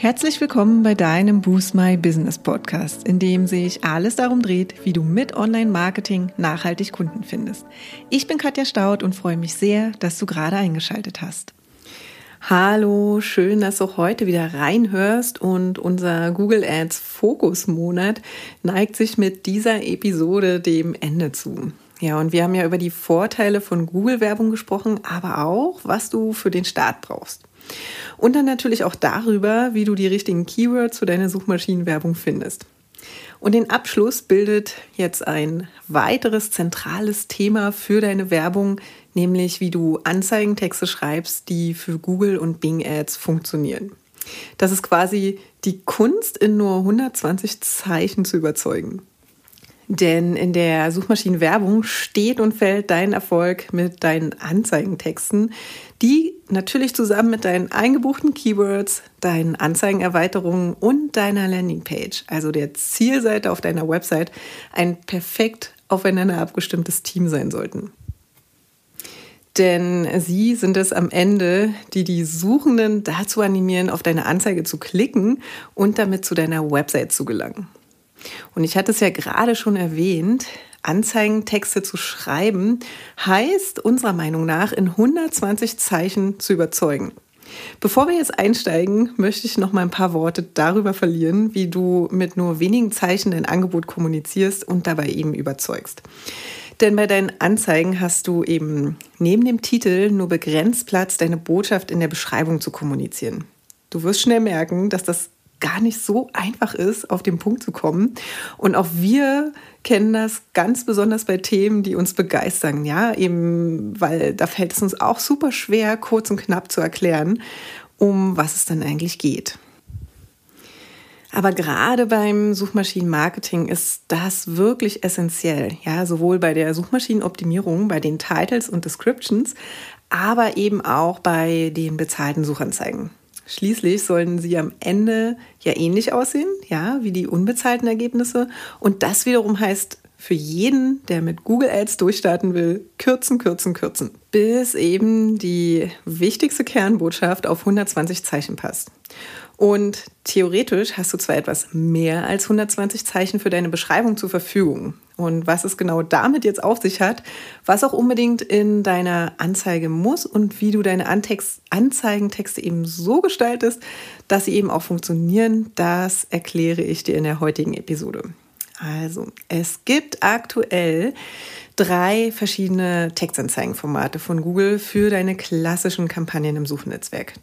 Herzlich willkommen bei deinem Boost My Business Podcast, in dem sich alles darum dreht, wie du mit Online-Marketing nachhaltig Kunden findest. Ich bin Katja Staud und freue mich sehr, dass du gerade eingeschaltet hast. Hallo, schön, dass du heute wieder reinhörst und unser Google Ads Fokusmonat neigt sich mit dieser Episode dem Ende zu. Ja, und wir haben ja über die Vorteile von Google-Werbung gesprochen, aber auch, was du für den Start brauchst. Und dann natürlich auch darüber, wie du die richtigen Keywords für deine Suchmaschinenwerbung findest. Und den Abschluss bildet jetzt ein weiteres zentrales Thema für deine Werbung, nämlich wie du Anzeigentexte schreibst, die für Google und Bing Ads funktionieren. Das ist quasi die Kunst, in nur 120 Zeichen zu überzeugen. Denn in der Suchmaschinenwerbung steht und fällt dein Erfolg mit deinen Anzeigentexten, die natürlich zusammen mit deinen eingebuchten Keywords, deinen Anzeigenerweiterungen und deiner Landingpage, also der Zielseite auf deiner Website, ein perfekt aufeinander abgestimmtes Team sein sollten. Denn sie sind es am Ende, die die Suchenden dazu animieren, auf deine Anzeige zu klicken und damit zu deiner Website zu gelangen. Und ich hatte es ja gerade schon erwähnt, Anzeigentexte zu schreiben, heißt unserer Meinung nach in 120 Zeichen zu überzeugen. Bevor wir jetzt einsteigen, möchte ich noch mal ein paar Worte darüber verlieren, wie du mit nur wenigen Zeichen dein Angebot kommunizierst und dabei eben überzeugst. Denn bei deinen Anzeigen hast du eben neben dem Titel nur begrenzt Platz, deine Botschaft in der Beschreibung zu kommunizieren. Du wirst schnell merken, dass das gar nicht so einfach ist, auf den Punkt zu kommen. Und auch wir kennen das ganz besonders bei Themen, die uns begeistern, ja, eben, weil da fällt es uns auch super schwer, kurz und knapp zu erklären, um was es dann eigentlich geht. Aber gerade beim Suchmaschinenmarketing ist das wirklich essentiell. Ja, sowohl bei der Suchmaschinenoptimierung, bei den Titles und Descriptions, aber eben auch bei den bezahlten Suchanzeigen. Schließlich sollen sie am Ende ja ähnlich aussehen, ja, wie die unbezahlten Ergebnisse. Und das wiederum heißt für jeden, der mit Google Ads durchstarten will, kürzen, kürzen, kürzen, bis eben die wichtigste Kernbotschaft auf 120 Zeichen passt. Und theoretisch hast du zwar etwas mehr als 120 Zeichen für deine Beschreibung zur Verfügung. Und was es genau damit jetzt auf sich hat, was auch unbedingt in deiner Anzeige muss und wie du deine Antext Anzeigentexte eben so gestaltest, dass sie eben auch funktionieren, das erkläre ich dir in der heutigen Episode. Also, es gibt aktuell drei verschiedene Textanzeigenformate von Google für deine klassischen Kampagnen im Suchnetzwerk.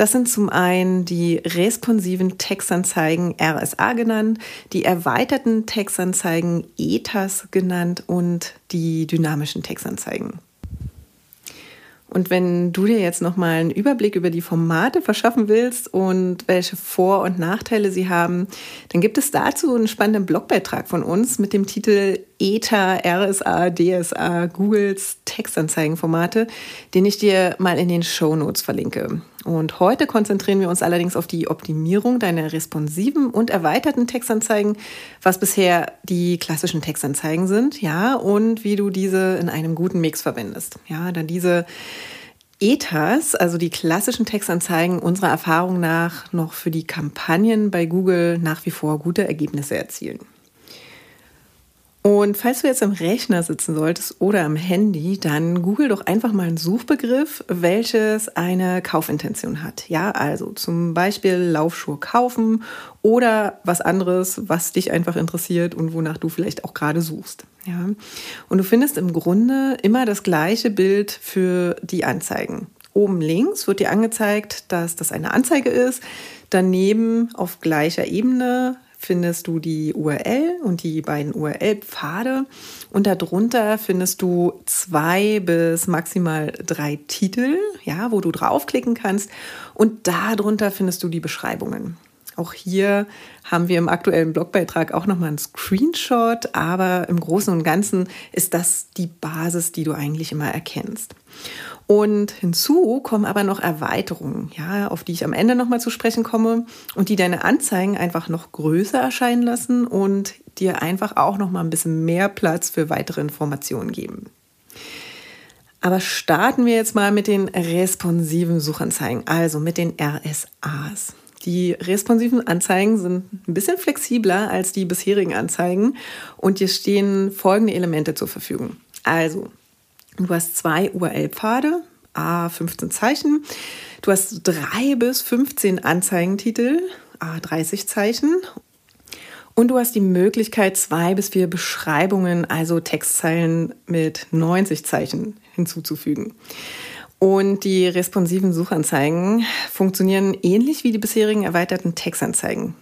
Das sind zum einen die responsiven Textanzeigen RSA genannt, die erweiterten Textanzeigen ETAS genannt und die dynamischen Textanzeigen. Und wenn du dir jetzt nochmal einen Überblick über die Formate verschaffen willst und welche Vor- und Nachteile sie haben, dann gibt es dazu einen spannenden Blogbeitrag von uns mit dem Titel ETA, RSA, DSA, Googles Textanzeigenformate, den ich dir mal in den Show Notes verlinke. Und heute konzentrieren wir uns allerdings auf die Optimierung deiner responsiven und erweiterten Textanzeigen, was bisher die klassischen Textanzeigen sind, ja, und wie du diese in einem guten Mix verwendest. Ja, dann diese ETAs, also die klassischen Textanzeigen, unserer Erfahrung nach noch für die Kampagnen bei Google nach wie vor gute Ergebnisse erzielen. Und falls du jetzt am Rechner sitzen solltest oder am Handy, dann google doch einfach mal einen Suchbegriff, welches eine Kaufintention hat. Ja, also zum Beispiel Laufschuhe kaufen oder was anderes, was dich einfach interessiert und wonach du vielleicht auch gerade suchst. Ja, und du findest im Grunde immer das gleiche Bild für die Anzeigen. Oben links wird dir angezeigt, dass das eine Anzeige ist. Daneben auf gleicher Ebene findest du die URL und die beiden URL-Pfade und darunter findest du zwei bis maximal drei Titel, ja, wo du draufklicken kannst und darunter findest du die Beschreibungen. Auch hier haben wir im aktuellen Blogbeitrag auch nochmal einen Screenshot, aber im Großen und Ganzen ist das die Basis, die du eigentlich immer erkennst. Und hinzu kommen aber noch Erweiterungen, ja, auf die ich am Ende nochmal zu sprechen komme und die deine Anzeigen einfach noch größer erscheinen lassen und dir einfach auch nochmal ein bisschen mehr Platz für weitere Informationen geben. Aber starten wir jetzt mal mit den responsiven Suchanzeigen, also mit den RSAs. Die responsiven Anzeigen sind ein bisschen flexibler als die bisherigen Anzeigen und hier stehen folgende Elemente zur Verfügung. Also, du hast zwei URL-Pfade, A 15 Zeichen. Du hast drei bis 15 Anzeigentitel, A 30 Zeichen. Und du hast die Möglichkeit, zwei bis vier Beschreibungen, also Textzeilen mit 90 Zeichen hinzuzufügen. Und die responsiven Suchanzeigen funktionieren ähnlich wie die bisherigen erweiterten Textanzeigen.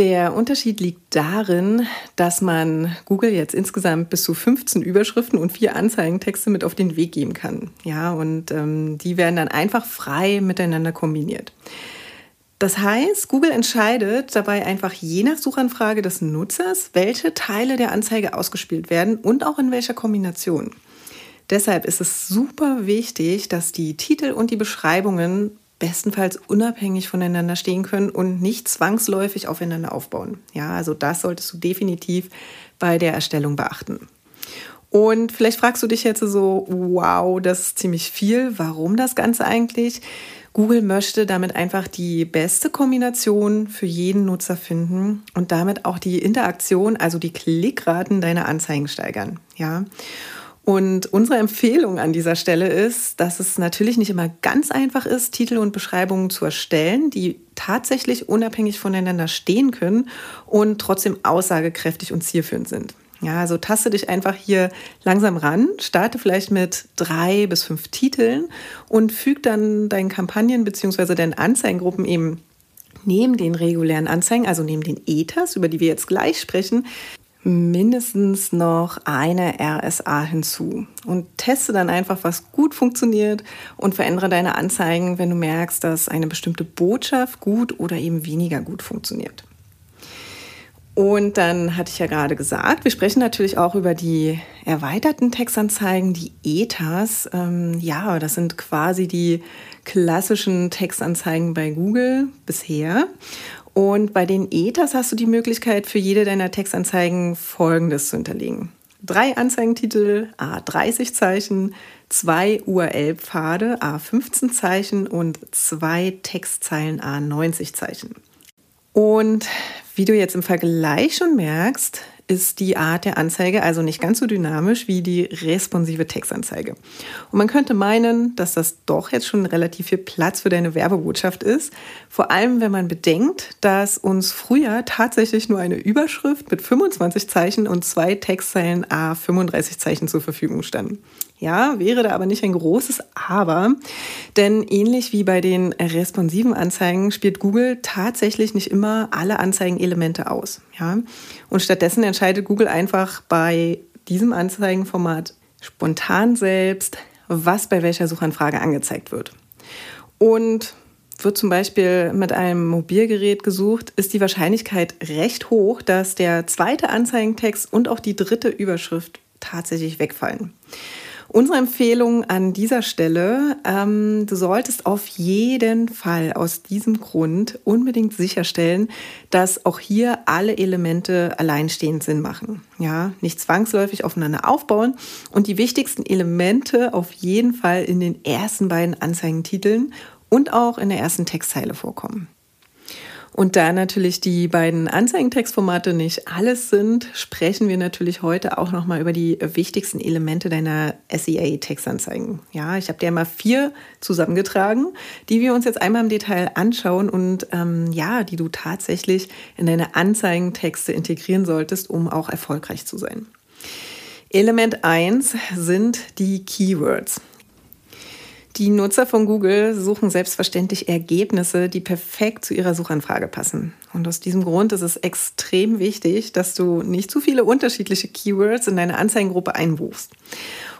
Der Unterschied liegt darin, dass man Google jetzt insgesamt bis zu 15 Überschriften und vier Anzeigentexte mit auf den Weg geben kann. Ja, und ähm, die werden dann einfach frei miteinander kombiniert. Das heißt, Google entscheidet dabei einfach je nach Suchanfrage des Nutzers, welche Teile der Anzeige ausgespielt werden und auch in welcher Kombination. Deshalb ist es super wichtig, dass die Titel und die Beschreibungen bestenfalls unabhängig voneinander stehen können und nicht zwangsläufig aufeinander aufbauen. Ja, also das solltest du definitiv bei der Erstellung beachten. Und vielleicht fragst du dich jetzt so, wow, das ist ziemlich viel. Warum das Ganze eigentlich? Google möchte damit einfach die beste Kombination für jeden Nutzer finden und damit auch die Interaktion, also die Klickraten deiner Anzeigen steigern. Ja. Und unsere Empfehlung an dieser Stelle ist, dass es natürlich nicht immer ganz einfach ist, Titel und Beschreibungen zu erstellen, die tatsächlich unabhängig voneinander stehen können und trotzdem aussagekräftig und zielführend sind. Ja, also taste dich einfach hier langsam ran, starte vielleicht mit drei bis fünf Titeln und füg dann deinen Kampagnen bzw. deinen Anzeigengruppen eben neben den regulären Anzeigen, also neben den ETAs, über die wir jetzt gleich sprechen, mindestens noch eine RSA hinzu und teste dann einfach, was gut funktioniert und verändere deine Anzeigen, wenn du merkst, dass eine bestimmte Botschaft gut oder eben weniger gut funktioniert. Und dann hatte ich ja gerade gesagt, wir sprechen natürlich auch über die erweiterten Textanzeigen, die ETAs. Ähm, ja, das sind quasi die klassischen Textanzeigen bei Google bisher. Und bei den ETAs hast du die Möglichkeit, für jede deiner Textanzeigen Folgendes zu hinterlegen. Drei Anzeigentitel, A30 Zeichen, zwei URL-Pfade, A15 Zeichen und zwei Textzeilen, A90 Zeichen. Und wie du jetzt im Vergleich schon merkst, ist die Art der Anzeige also nicht ganz so dynamisch wie die responsive Textanzeige. Und man könnte meinen, dass das doch jetzt schon relativ viel Platz für deine Werbebotschaft ist. Vor allem, wenn man bedenkt, dass uns früher tatsächlich nur eine Überschrift mit 25 Zeichen und zwei Textzeilen A 35 Zeichen zur Verfügung standen. Ja, wäre da aber nicht ein großes Aber, denn ähnlich wie bei den responsiven Anzeigen spielt Google tatsächlich nicht immer alle Anzeigenelemente aus. Ja? Und stattdessen entscheidet Google einfach bei diesem Anzeigenformat spontan selbst, was bei welcher Suchanfrage angezeigt wird. Und wird zum Beispiel mit einem Mobilgerät gesucht, ist die Wahrscheinlichkeit recht hoch, dass der zweite Anzeigentext und auch die dritte Überschrift tatsächlich wegfallen. Unsere Empfehlung an dieser Stelle, ähm, du solltest auf jeden Fall aus diesem Grund unbedingt sicherstellen, dass auch hier alle Elemente alleinstehend Sinn machen. Ja, nicht zwangsläufig aufeinander aufbauen und die wichtigsten Elemente auf jeden Fall in den ersten beiden Anzeigentiteln und auch in der ersten Textzeile vorkommen. Und da natürlich die beiden Anzeigentextformate nicht alles sind, sprechen wir natürlich heute auch nochmal über die wichtigsten Elemente deiner SEA-Textanzeigen. Ja, ich habe dir mal vier zusammengetragen, die wir uns jetzt einmal im Detail anschauen und ähm, ja, die du tatsächlich in deine Anzeigentexte integrieren solltest, um auch erfolgreich zu sein. Element 1 sind die Keywords. Die Nutzer von Google suchen selbstverständlich Ergebnisse, die perfekt zu ihrer Suchanfrage passen. Und aus diesem Grund ist es extrem wichtig, dass du nicht zu viele unterschiedliche Keywords in deine Anzeigengruppe einbuchst.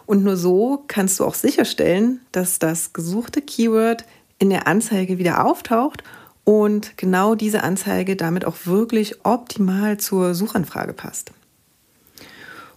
Und nur so kannst du auch sicherstellen, dass das gesuchte Keyword in der Anzeige wieder auftaucht und genau diese Anzeige damit auch wirklich optimal zur Suchanfrage passt.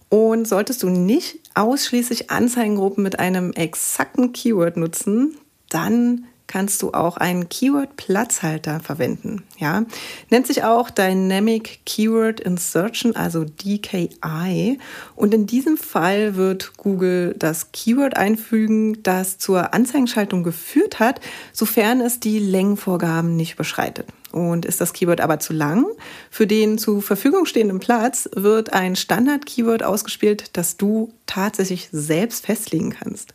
Und solltest du nicht ausschließlich Anzeigengruppen mit einem exakten Keyword nutzen, dann kannst du auch einen Keyword-Platzhalter verwenden. Ja? Nennt sich auch Dynamic Keyword Insertion, also DKI. Und in diesem Fall wird Google das Keyword einfügen, das zur Anzeigenschaltung geführt hat, sofern es die Längenvorgaben nicht überschreitet. Und ist das Keyword aber zu lang, für den zur Verfügung stehenden Platz wird ein Standard-Keyword ausgespielt, das du tatsächlich selbst festlegen kannst.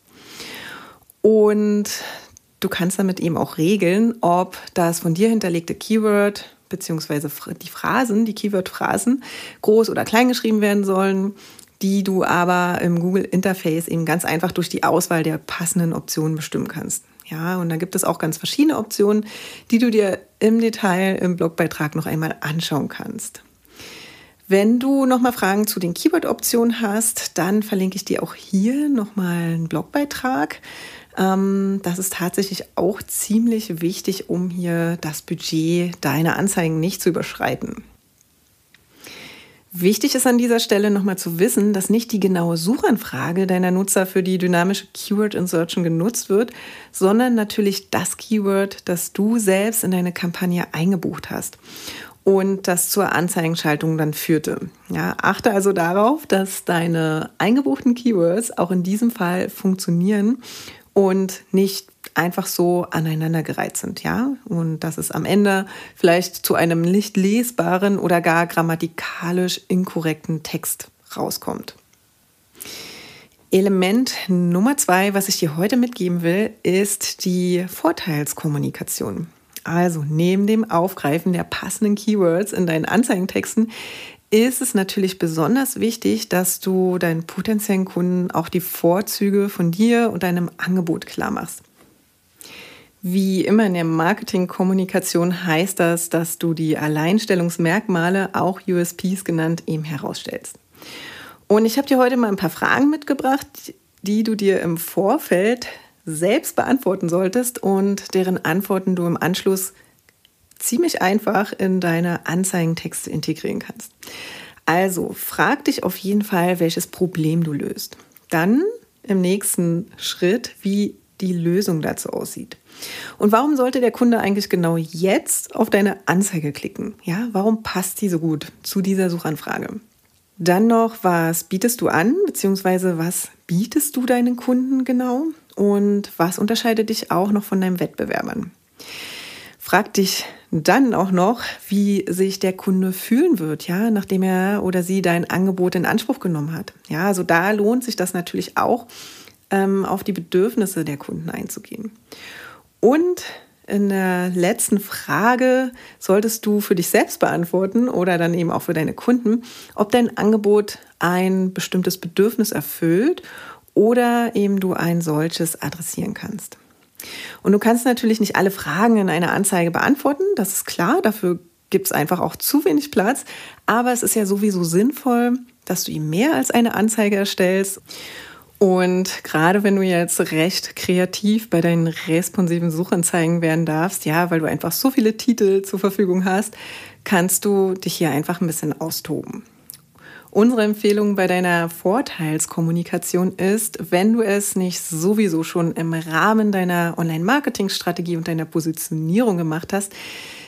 Und du kannst damit eben auch regeln, ob das von dir hinterlegte Keyword beziehungsweise die Phrasen, die Keyword-Phrasen groß oder klein geschrieben werden sollen, die du aber im Google Interface eben ganz einfach durch die Auswahl der passenden Optionen bestimmen kannst. Ja, und da gibt es auch ganz verschiedene Optionen, die du dir im Detail im Blogbeitrag noch einmal anschauen kannst. Wenn du nochmal Fragen zu den Keyword-Optionen hast, dann verlinke ich dir auch hier nochmal einen Blogbeitrag. Ähm, das ist tatsächlich auch ziemlich wichtig, um hier das Budget deiner Anzeigen nicht zu überschreiten. Wichtig ist an dieser Stelle nochmal zu wissen, dass nicht die genaue Suchanfrage deiner Nutzer für die dynamische Keyword Insertion genutzt wird, sondern natürlich das Keyword, das du selbst in deine Kampagne eingebucht hast und das zur Anzeigenschaltung dann führte. Ja, achte also darauf, dass deine eingebuchten Keywords auch in diesem Fall funktionieren und nicht einfach so aneinandergereiht sind, ja? Und dass es am Ende vielleicht zu einem nicht lesbaren oder gar grammatikalisch inkorrekten Text rauskommt. Element Nummer zwei, was ich dir heute mitgeben will, ist die Vorteilskommunikation. Also neben dem Aufgreifen der passenden Keywords in deinen Anzeigentexten ist es natürlich besonders wichtig, dass du deinen potenziellen Kunden auch die Vorzüge von dir und deinem Angebot klar machst. Wie immer in der Marketingkommunikation heißt das, dass du die Alleinstellungsmerkmale, auch USPs genannt, eben herausstellst. Und ich habe dir heute mal ein paar Fragen mitgebracht, die du dir im Vorfeld selbst beantworten solltest und deren Antworten du im Anschluss ziemlich einfach in deine Anzeigentexte integrieren kannst. Also frag dich auf jeden Fall, welches Problem du löst. Dann im nächsten Schritt, wie die Lösung dazu aussieht. Und warum sollte der Kunde eigentlich genau jetzt auf deine Anzeige klicken? Ja, warum passt die so gut zu dieser Suchanfrage? Dann noch, was bietest du an, beziehungsweise was bietest du deinen Kunden genau? Und was unterscheidet dich auch noch von deinen Wettbewerbern? Frag dich dann auch noch, wie sich der Kunde fühlen wird, ja, nachdem er oder sie dein Angebot in Anspruch genommen hat. Ja, also da lohnt sich das natürlich auch, ähm, auf die Bedürfnisse der Kunden einzugehen. Und in der letzten Frage solltest du für dich selbst beantworten oder dann eben auch für deine Kunden, ob dein Angebot ein bestimmtes Bedürfnis erfüllt oder eben du ein solches adressieren kannst. Und du kannst natürlich nicht alle Fragen in einer Anzeige beantworten, das ist klar, dafür gibt es einfach auch zu wenig Platz. Aber es ist ja sowieso sinnvoll, dass du ihm mehr als eine Anzeige erstellst. Und gerade wenn du jetzt recht kreativ bei deinen responsiven Suchanzeigen werden darfst, ja, weil du einfach so viele Titel zur Verfügung hast, kannst du dich hier einfach ein bisschen austoben. Unsere Empfehlung bei deiner Vorteilskommunikation ist, wenn du es nicht sowieso schon im Rahmen deiner Online-Marketing-Strategie und deiner Positionierung gemacht hast,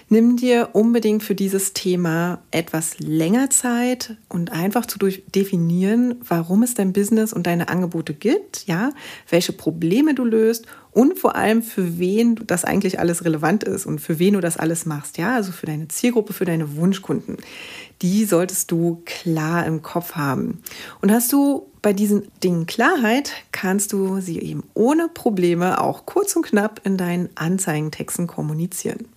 Nimm dir unbedingt für dieses Thema etwas länger Zeit und einfach zu definieren, warum es dein Business und deine Angebote gibt, ja, welche Probleme du löst und vor allem für wen das eigentlich alles relevant ist und für wen du das alles machst, ja, also für deine Zielgruppe, für deine Wunschkunden. Die solltest du klar im Kopf haben. Und hast du bei diesen Dingen Klarheit, kannst du sie eben ohne Probleme auch kurz und knapp in deinen Anzeigentexten kommunizieren.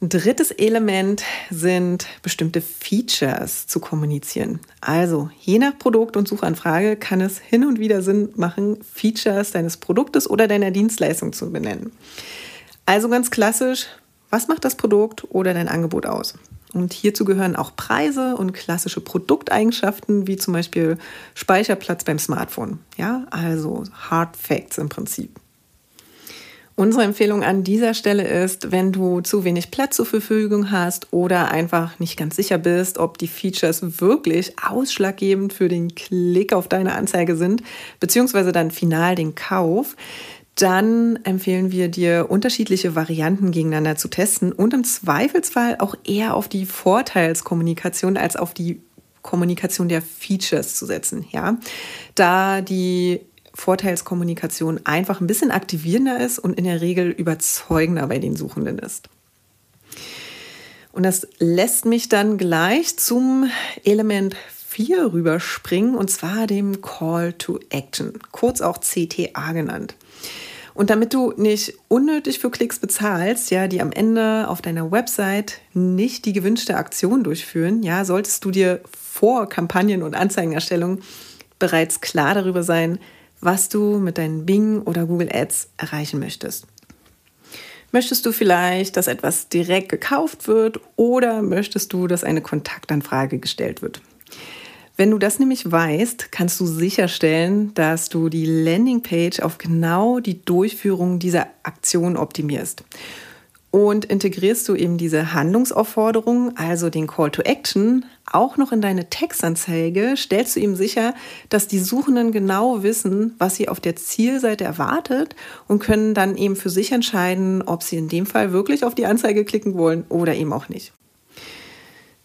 Ein drittes Element sind bestimmte Features zu kommunizieren. Also je nach Produkt und Suchanfrage kann es hin und wieder Sinn machen, Features deines Produktes oder deiner Dienstleistung zu benennen. Also ganz klassisch, was macht das Produkt oder dein Angebot aus? Und hierzu gehören auch Preise und klassische Produkteigenschaften, wie zum Beispiel Speicherplatz beim Smartphone. Ja, also Hard Facts im Prinzip. Unsere Empfehlung an dieser Stelle ist, wenn du zu wenig Platz zur Verfügung hast oder einfach nicht ganz sicher bist, ob die Features wirklich ausschlaggebend für den Klick auf deine Anzeige sind, beziehungsweise dann final den Kauf, dann empfehlen wir dir, unterschiedliche Varianten gegeneinander zu testen und im Zweifelsfall auch eher auf die Vorteilskommunikation als auf die Kommunikation der Features zu setzen. Ja, da die Vorteilskommunikation einfach ein bisschen aktivierender ist und in der Regel überzeugender bei den Suchenden ist. Und das lässt mich dann gleich zum Element 4 rüberspringen, und zwar dem Call to Action, kurz auch CTA genannt. Und damit du nicht unnötig für Klicks bezahlst, ja, die am Ende auf deiner Website nicht die gewünschte Aktion durchführen, ja, solltest du dir vor Kampagnen- und Anzeigenerstellung bereits klar darüber sein, was du mit deinen Bing oder Google Ads erreichen möchtest. Möchtest du vielleicht, dass etwas direkt gekauft wird oder möchtest du, dass eine Kontaktanfrage gestellt wird? Wenn du das nämlich weißt, kannst du sicherstellen, dass du die Landingpage auf genau die Durchführung dieser Aktion optimierst und integrierst du eben diese Handlungsaufforderung, also den Call to Action, auch noch in deine Textanzeige, stellst du ihm sicher, dass die Suchenden genau wissen, was sie auf der Zielseite erwartet und können dann eben für sich entscheiden, ob sie in dem Fall wirklich auf die Anzeige klicken wollen oder eben auch nicht.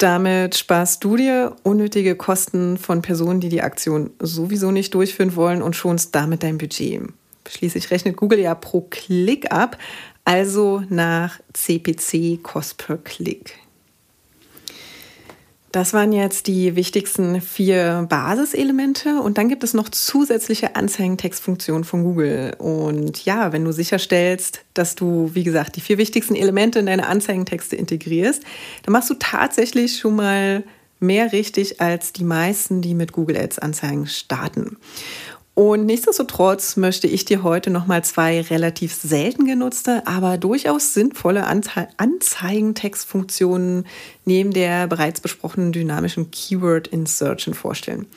Damit sparst du dir unnötige Kosten von Personen, die die Aktion sowieso nicht durchführen wollen und schonst damit dein Budget. Schließlich rechnet Google ja pro Klick ab, also nach CPC Cost per Klick. Das waren jetzt die wichtigsten vier Basiselemente und dann gibt es noch zusätzliche Anzeigentextfunktionen von Google. Und ja, wenn du sicherstellst, dass du, wie gesagt, die vier wichtigsten Elemente in deine Anzeigentexte integrierst, dann machst du tatsächlich schon mal mehr richtig als die meisten, die mit Google Ads Anzeigen starten. Und nichtsdestotrotz möchte ich dir heute nochmal zwei relativ selten genutzte, aber durchaus sinnvolle Anzeigentextfunktionen neben der bereits besprochenen dynamischen Keyword Insertion vorstellen.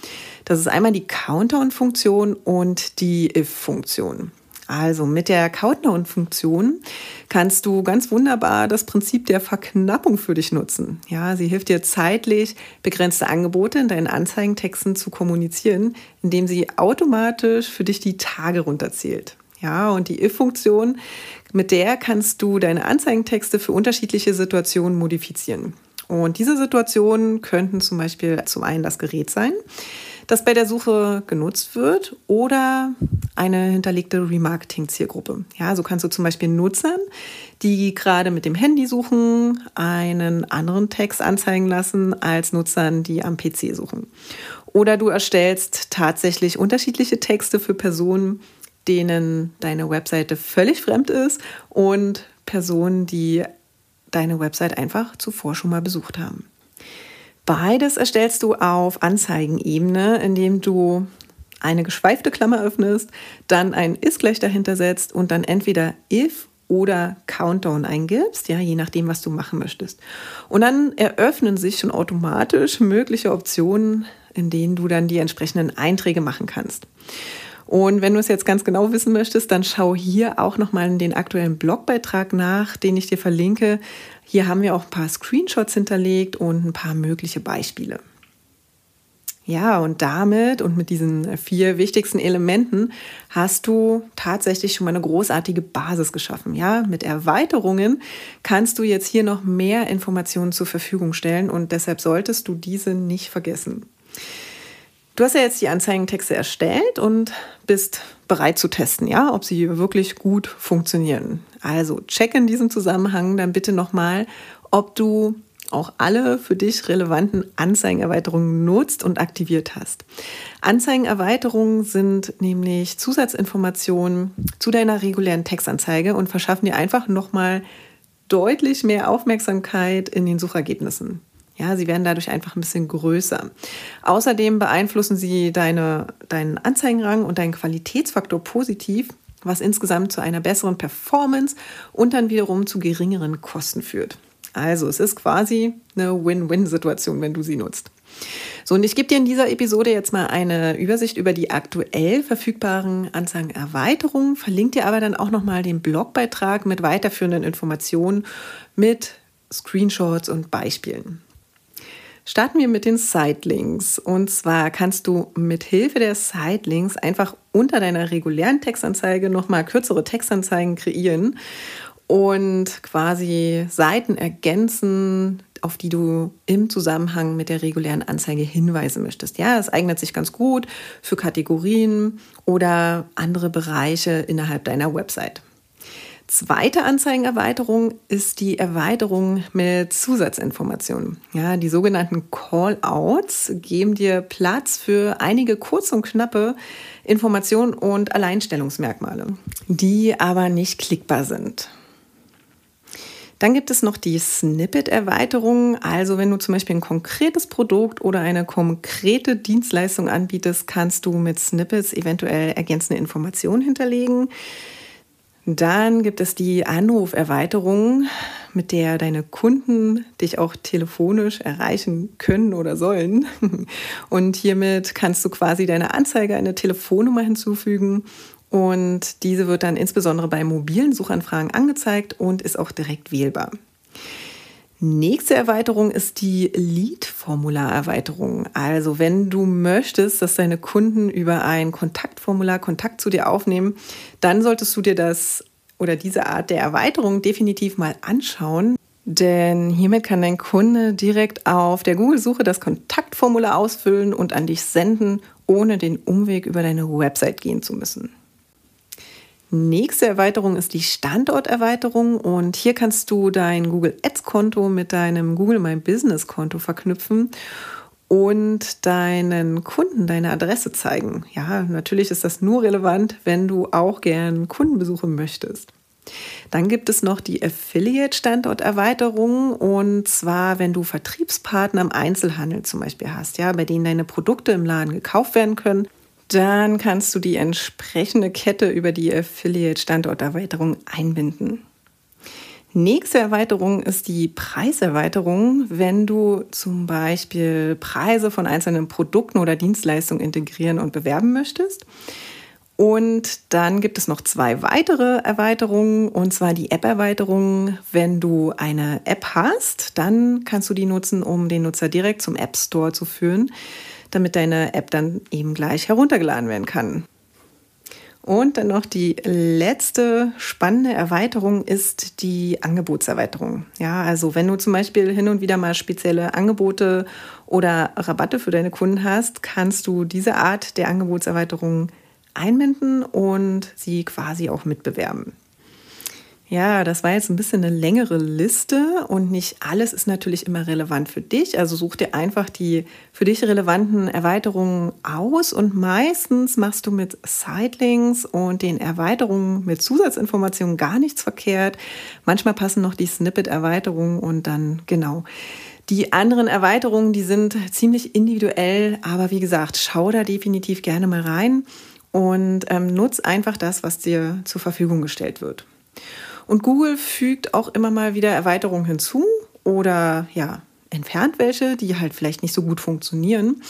Das ist einmal die Countdown-Funktion und die If-Funktion. Also mit der Countdown-Funktion kannst du ganz wunderbar das Prinzip der Verknappung für dich nutzen. Ja, sie hilft dir zeitlich begrenzte Angebote in deinen Anzeigentexten zu kommunizieren, indem sie automatisch für dich die Tage runterzählt. Ja, und die If-Funktion, mit der kannst du deine Anzeigentexte für unterschiedliche Situationen modifizieren. Und diese Situationen könnten zum Beispiel zum einen das Gerät sein, das bei der Suche genutzt wird oder eine hinterlegte Remarketing-Zielgruppe. Ja, so kannst du zum Beispiel Nutzern, die gerade mit dem Handy suchen, einen anderen Text anzeigen lassen als Nutzern, die am PC suchen. Oder du erstellst tatsächlich unterschiedliche Texte für Personen, denen deine Webseite völlig fremd ist und Personen, die deine Website einfach zuvor schon mal besucht haben. Beides erstellst du auf Anzeigenebene, indem du eine geschweifte Klammer öffnest, dann ein ist gleich dahinter setzt und dann entweder if oder Countdown eingibst, ja, je nachdem, was du machen möchtest. Und dann eröffnen sich schon automatisch mögliche Optionen, in denen du dann die entsprechenden Einträge machen kannst. Und wenn du es jetzt ganz genau wissen möchtest, dann schau hier auch nochmal in den aktuellen Blogbeitrag nach, den ich dir verlinke. Hier haben wir auch ein paar Screenshots hinterlegt und ein paar mögliche Beispiele. Ja, und damit und mit diesen vier wichtigsten Elementen hast du tatsächlich schon mal eine großartige Basis geschaffen. Ja, mit Erweiterungen kannst du jetzt hier noch mehr Informationen zur Verfügung stellen und deshalb solltest du diese nicht vergessen. Du hast ja jetzt die Anzeigentexte erstellt und bist bereit zu testen, ja, ob sie wirklich gut funktionieren. Also check in diesem Zusammenhang dann bitte nochmal, ob du auch alle für dich relevanten Anzeigenerweiterungen nutzt und aktiviert hast. Anzeigenerweiterungen sind nämlich Zusatzinformationen zu deiner regulären Textanzeige und verschaffen dir einfach nochmal deutlich mehr Aufmerksamkeit in den Suchergebnissen. Ja, sie werden dadurch einfach ein bisschen größer. Außerdem beeinflussen sie deine, deinen Anzeigenrang und deinen Qualitätsfaktor positiv, was insgesamt zu einer besseren Performance und dann wiederum zu geringeren Kosten führt. Also es ist quasi eine Win-Win-Situation, wenn du sie nutzt. So, und ich gebe dir in dieser Episode jetzt mal eine Übersicht über die aktuell verfügbaren Anzeigenerweiterungen, verlinke dir aber dann auch nochmal den Blogbeitrag mit weiterführenden Informationen, mit Screenshots und Beispielen. Starten wir mit den Sitelinks. Und zwar kannst du mit Hilfe der Sitelinks einfach unter deiner regulären Textanzeige nochmal kürzere Textanzeigen kreieren und quasi Seiten ergänzen, auf die du im Zusammenhang mit der regulären Anzeige hinweisen möchtest. Ja, es eignet sich ganz gut für Kategorien oder andere Bereiche innerhalb deiner Website. Zweite Anzeigenerweiterung ist die Erweiterung mit Zusatzinformationen. Ja, die sogenannten Call-outs geben dir Platz für einige kurze und knappe Informationen und Alleinstellungsmerkmale, die aber nicht klickbar sind. Dann gibt es noch die Snippet-Erweiterung. Also wenn du zum Beispiel ein konkretes Produkt oder eine konkrete Dienstleistung anbietest, kannst du mit Snippets eventuell ergänzende Informationen hinterlegen. Dann gibt es die Anruferweiterung, mit der deine Kunden dich auch telefonisch erreichen können oder sollen. Und hiermit kannst du quasi deine Anzeige eine Telefonnummer hinzufügen und diese wird dann insbesondere bei mobilen Suchanfragen angezeigt und ist auch direkt wählbar. Nächste Erweiterung ist die Lead-Formular-Erweiterung. Also wenn du möchtest, dass deine Kunden über ein Kontaktformular Kontakt zu dir aufnehmen, dann solltest du dir das oder diese Art der Erweiterung definitiv mal anschauen. Denn hiermit kann dein Kunde direkt auf der Google-Suche das Kontaktformular ausfüllen und an dich senden, ohne den Umweg über deine Website gehen zu müssen. Nächste Erweiterung ist die Standorterweiterung und hier kannst du dein Google Ads Konto mit deinem Google My Business Konto verknüpfen und deinen Kunden deine Adresse zeigen. Ja, natürlich ist das nur relevant, wenn du auch gern Kunden besuchen möchtest. Dann gibt es noch die Affiliate-Standorterweiterung und zwar, wenn du Vertriebspartner im Einzelhandel zum Beispiel hast, ja, bei denen deine Produkte im Laden gekauft werden können, dann kannst du die entsprechende Kette über die Affiliate-Standorterweiterung einbinden. Nächste Erweiterung ist die Preiserweiterung, wenn du zum Beispiel Preise von einzelnen Produkten oder Dienstleistungen integrieren und bewerben möchtest. Und dann gibt es noch zwei weitere Erweiterungen, und zwar die App-Erweiterung. Wenn du eine App hast, dann kannst du die nutzen, um den Nutzer direkt zum App Store zu führen damit deine App dann eben gleich heruntergeladen werden kann. Und dann noch die letzte spannende Erweiterung ist die Angebotserweiterung. Ja, also wenn du zum Beispiel hin und wieder mal spezielle Angebote oder Rabatte für deine Kunden hast, kannst du diese Art der Angebotserweiterung einbinden und sie quasi auch mitbewerben. Ja, das war jetzt ein bisschen eine längere Liste und nicht alles ist natürlich immer relevant für dich. Also such dir einfach die für dich relevanten Erweiterungen aus und meistens machst du mit Sidelinks und den Erweiterungen mit Zusatzinformationen gar nichts verkehrt. Manchmal passen noch die Snippet-Erweiterungen und dann genau. Die anderen Erweiterungen, die sind ziemlich individuell, aber wie gesagt, schau da definitiv gerne mal rein und ähm, nutz einfach das, was dir zur Verfügung gestellt wird. Und Google fügt auch immer mal wieder Erweiterungen hinzu oder ja, entfernt welche, die halt vielleicht nicht so gut funktionieren.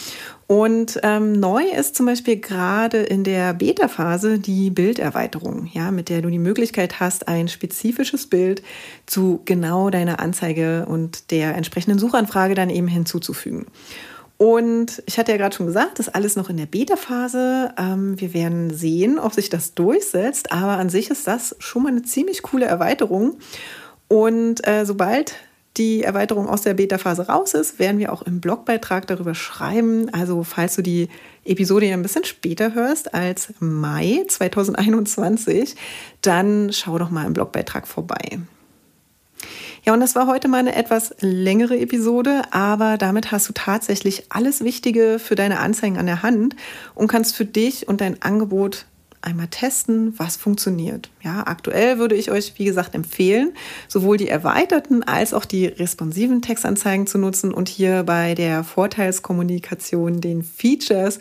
Und ähm, neu ist zum Beispiel gerade in der Beta-Phase die Bilderweiterung, ja, mit der du die Möglichkeit hast, ein spezifisches Bild zu genau deiner Anzeige und der entsprechenden Suchanfrage dann eben hinzuzufügen. Und ich hatte ja gerade schon gesagt, das ist alles noch in der Beta-Phase. Ähm, wir werden sehen, ob sich das durchsetzt. Aber an sich ist das schon mal eine ziemlich coole Erweiterung. Und äh, sobald die Erweiterung aus der Beta-Phase raus ist, werden wir auch im Blogbeitrag darüber schreiben. Also falls du die Episode ein bisschen später hörst als Mai 2021, dann schau doch mal im Blogbeitrag vorbei. Ja, und das war heute mal eine etwas längere Episode, aber damit hast du tatsächlich alles Wichtige für deine Anzeigen an der Hand und kannst für dich und dein Angebot einmal testen, was funktioniert. Ja, aktuell würde ich euch, wie gesagt, empfehlen, sowohl die erweiterten als auch die responsiven Textanzeigen zu nutzen und hier bei der Vorteilskommunikation den Features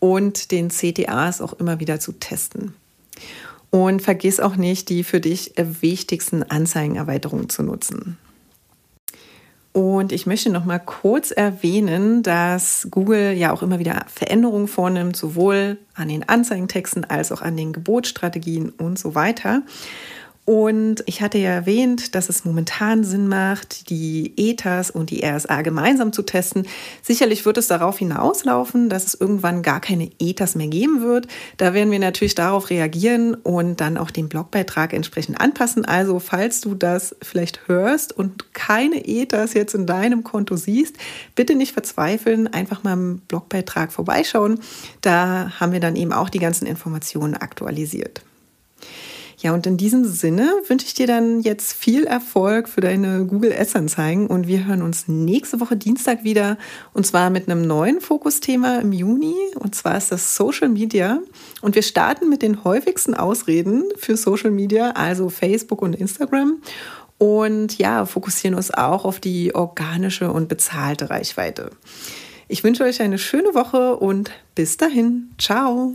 und den CTAs auch immer wieder zu testen. Und vergiss auch nicht, die für dich wichtigsten Anzeigenerweiterungen zu nutzen. Und ich möchte noch mal kurz erwähnen, dass Google ja auch immer wieder Veränderungen vornimmt, sowohl an den Anzeigentexten als auch an den Gebotsstrategien und so weiter. Und ich hatte ja erwähnt, dass es momentan Sinn macht, die ETAs und die RSA gemeinsam zu testen. Sicherlich wird es darauf hinauslaufen, dass es irgendwann gar keine ETAs mehr geben wird. Da werden wir natürlich darauf reagieren und dann auch den Blogbeitrag entsprechend anpassen. Also falls du das vielleicht hörst und keine ETAs jetzt in deinem Konto siehst, bitte nicht verzweifeln, einfach mal im Blogbeitrag vorbeischauen. Da haben wir dann eben auch die ganzen Informationen aktualisiert. Ja, und in diesem Sinne wünsche ich dir dann jetzt viel Erfolg für deine Google Ads Anzeigen und wir hören uns nächste Woche Dienstag wieder und zwar mit einem neuen Fokusthema im Juni und zwar ist das Social Media und wir starten mit den häufigsten Ausreden für Social Media, also Facebook und Instagram und ja, fokussieren uns auch auf die organische und bezahlte Reichweite. Ich wünsche euch eine schöne Woche und bis dahin. Ciao.